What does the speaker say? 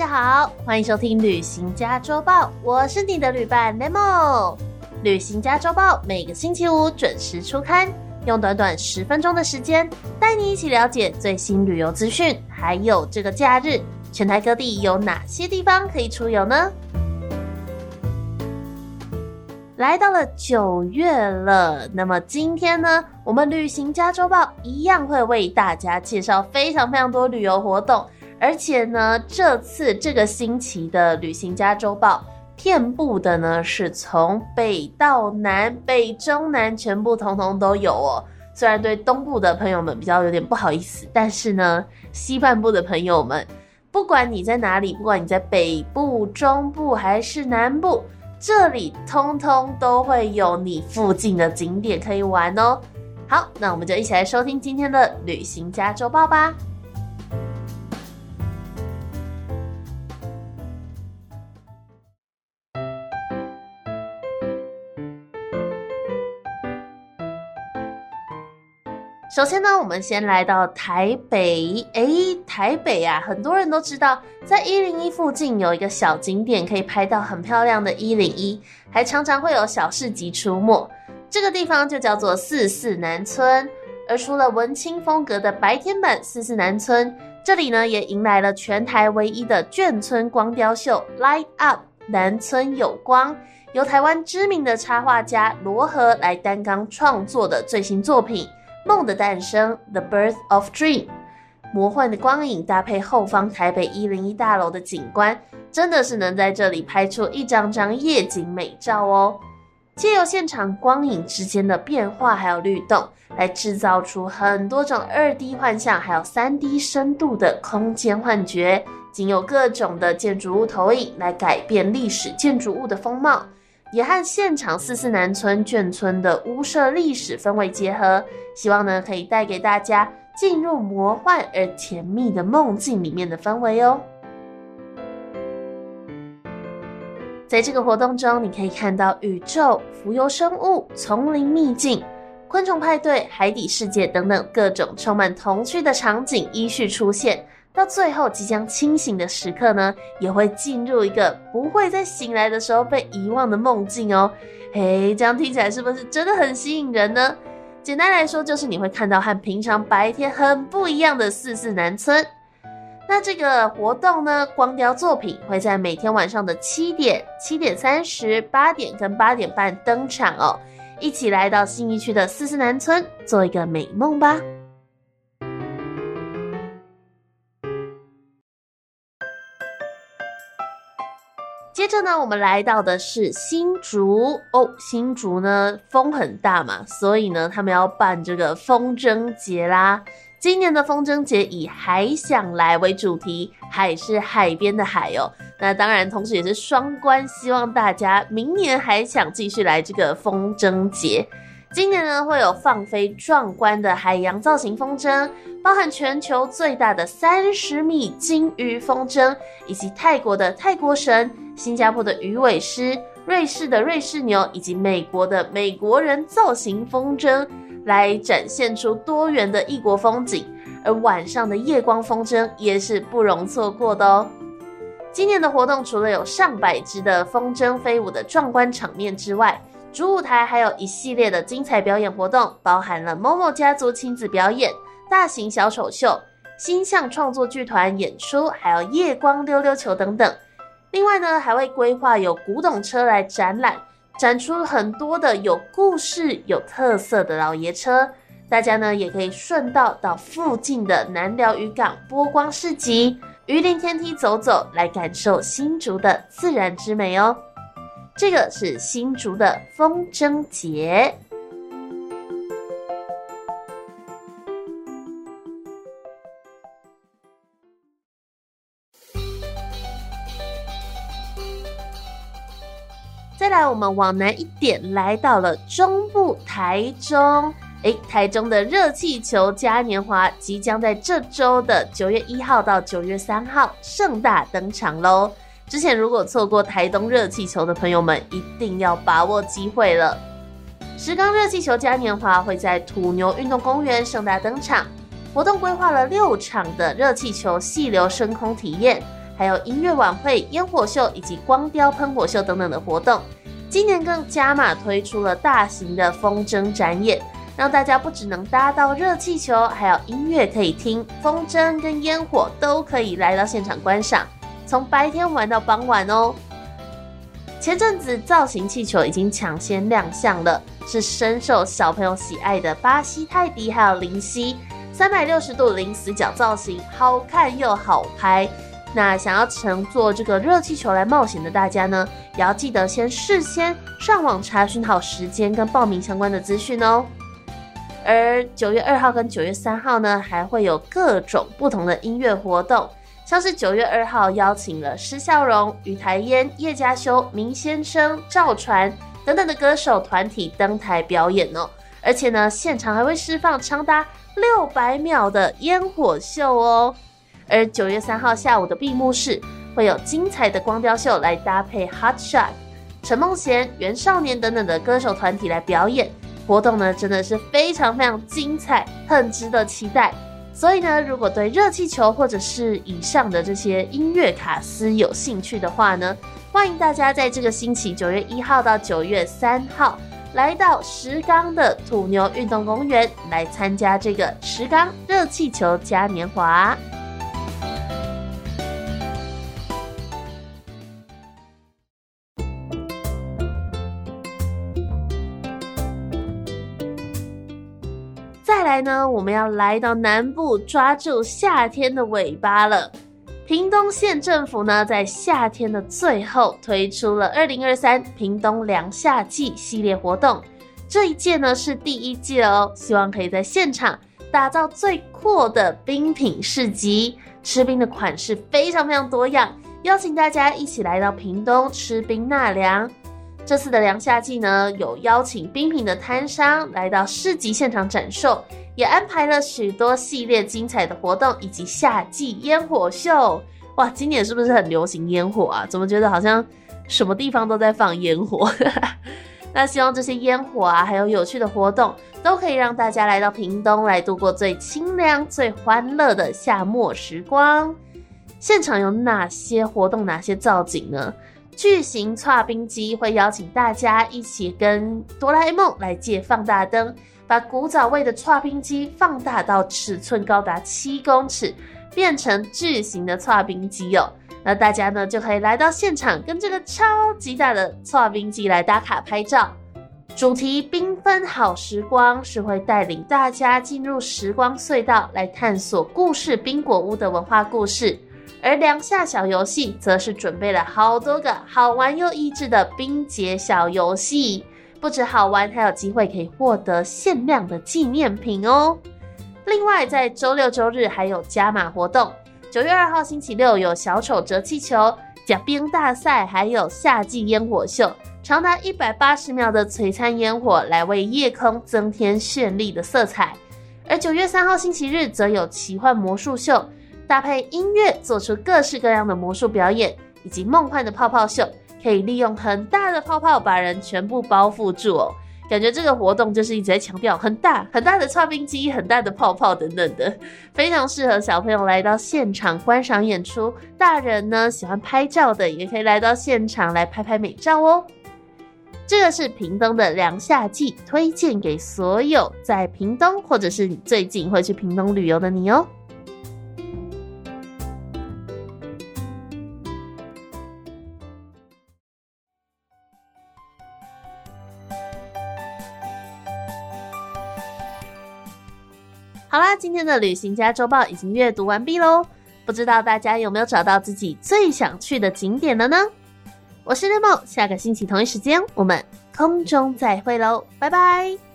大家好，欢迎收听《旅行家周报》，我是你的旅伴 Nemo。《旅行家周报》每个星期五准时出刊，用短短十分钟的时间，带你一起了解最新旅游资讯，还有这个假日全台各地有哪些地方可以出游呢？来到了九月了，那么今天呢，我们《旅行家周报》一样会为大家介绍非常非常多旅游活动。而且呢，这次这个星期的旅行家周报，遍布的呢是从北到南，北中南全部通通都有哦。虽然对东部的朋友们比较有点不好意思，但是呢，西半部的朋友们，不管你在哪里，不管你在北部、中部还是南部，这里通通都会有你附近的景点可以玩哦。好，那我们就一起来收听今天的旅行家周报吧。首先呢，我们先来到台北。哎，台北啊，很多人都知道，在一零一附近有一个小景点，可以拍到很漂亮的一零一，还常常会有小市集出没。这个地方就叫做四四南村。而除了文青风格的白天版四四南村，这里呢也迎来了全台唯一的眷村光雕秀 ——Light Up 南村有光，由台湾知名的插画家罗和来担纲创作的最新作品。梦的诞生，The Birth of Dream，魔幻的光影搭配后方台北一零一大楼的景观，真的是能在这里拍出一张张夜景美照哦。借由现场光影之间的变化还有律动，来制造出很多种二 D 幻象，还有三 D 深度的空间幻觉，仅有各种的建筑物投影来改变历史建筑物的风貌。也和现场四四南村眷村的屋舍历史氛围结合，希望呢可以带给大家进入魔幻而甜蜜的梦境里面的氛围哦。在这个活动中，你可以看到宇宙、浮游生物、丛林秘境、昆虫派对、海底世界等等各种充满童趣的场景依序出现。到最后即将清醒的时刻呢，也会进入一个不会在醒来的时候被遗忘的梦境哦。嘿，这样听起来是不是真的很吸引人呢？简单来说，就是你会看到和平常白天很不一样的四四南村。那这个活动呢，光雕作品会在每天晚上的七点、七点三十、八点跟八点半登场哦。一起来到新义区的四四南村，做一个美梦吧。接着呢，我们来到的是新竹哦。新竹呢风很大嘛，所以呢他们要办这个风筝节啦。今年的风筝节以“海想来”为主题，海是海边的海哦。那当然，同时也是双关，希望大家明年还想继续来这个风筝节。今年呢，会有放飞壮观的海洋造型风筝，包含全球最大的三十米鲸鱼风筝，以及泰国的泰国神、新加坡的鱼尾狮、瑞士的瑞士牛，以及美国的美国人造型风筝，来展现出多元的异国风景。而晚上的夜光风筝也是不容错过的哦。今年的活动除了有上百只的风筝飞舞的壮观场面之外，主舞台还有一系列的精彩表演活动，包含了某某家族亲子表演、大型小丑秀、星象创作剧团演出，还有夜光溜溜球等等。另外呢，还会规划有古董车来展览，展出很多的有故事、有特色的老爷车。大家呢也可以顺道到附近的南寮渔港波光市集、鱼林天梯走走，来感受新竹的自然之美哦。这个是新竹的风筝节。再来，我们往南一点，来到了中部台中。哎，台中的热气球嘉年华即将在这周的九月一号到九月三号盛大登场喽！之前如果错过台东热气球的朋友们，一定要把握机会了。石冈热气球嘉年华会在土牛运动公园盛大登场，活动规划了六场的热气球细流升空体验，还有音乐晚会、烟火秀以及光雕喷火秀等等的活动。今年更加码推出了大型的风筝展演，让大家不只能搭到热气球，还有音乐可以听，风筝跟烟火都可以来到现场观赏，从白天玩到傍晚哦。前阵子造型气球已经抢先亮相了，是深受小朋友喜爱的巴西泰迪还有林夕，三百六十度零死角造型，好看又好拍。那想要乘坐这个热气球来冒险的大家呢，也要记得先事先上网查询好时间跟报名相关的资讯哦。而九月二号跟九月三号呢，还会有各种不同的音乐活动，像是九月二号邀请了施孝荣、于台烟、叶嘉修、明先生、赵传等等的歌手团体登台表演哦，而且呢，现场还会释放长达六百秒的烟火秀哦。而九月三号下午的闭幕式会有精彩的光雕秀来搭配 Hot Shot，陈梦贤、袁少年等等的歌手团体来表演，活动呢真的是非常非常精彩，很值得期待。所以呢，如果对热气球或者是以上的这些音乐卡司有兴趣的话呢，欢迎大家在这个星期九月一号到九月三号来到石冈的土牛运动公园来参加这个石冈热气球嘉年华。呢，我们要来到南部，抓住夏天的尾巴了。屏东县政府呢，在夏天的最后推出了二零二三屏东凉夏季系列活动。这一届呢是第一届哦，希望可以在现场打造最酷的冰品市集，吃冰的款式非常非常多样，邀请大家一起来到屏东吃冰纳凉。这次的凉夏季呢，有邀请冰品的摊商来到市集现场展售，也安排了许多系列精彩的活动以及夏季烟火秀。哇，今年是不是很流行烟火啊？怎么觉得好像什么地方都在放烟火？那希望这些烟火啊，还有有趣的活动，都可以让大家来到屏东来度过最清凉、最欢乐的夏末时光。现场有哪些活动、哪些造景呢？巨型搓冰机会邀请大家一起跟哆啦 A 梦来借放大灯，把古早味的搓冰机放大到尺寸高达七公尺，变成巨型的搓冰机哦。那大家呢就可以来到现场，跟这个超级大的搓冰机来打卡拍照。主题缤纷好时光是会带领大家进入时光隧道，来探索故事冰果屋的文化故事。而凉夏小游戏则是准备了好多个好玩又益智的冰节小游戏，不止好玩，还有机会可以获得限量的纪念品哦。另外，在周六周日还有加码活动，九月二号星期六有小丑折气球、假冰大赛，还有夏季烟火秀，长达一百八十秒的璀璨烟火来为夜空增添绚丽的色彩。而九月三号星期日则有奇幻魔术秀。搭配音乐，做出各式各样的魔术表演，以及梦幻的泡泡秀，可以利用很大的泡泡把人全部包覆住哦。感觉这个活动就是一直在强调很大很大的搓冰机、很大的泡泡等等的，非常适合小朋友来到现场观赏演出。大人呢喜欢拍照的，也可以来到现场来拍拍美照哦。这个是屏东的凉夏季，推荐给所有在屏东或者是你最近会去屏东旅游的你哦。今天的旅行家周报已经阅读完毕喽。不知道大家有没有找到自己最想去的景点了呢？我是 Nemo，下个星期同一时间我们空中再会喽，拜拜。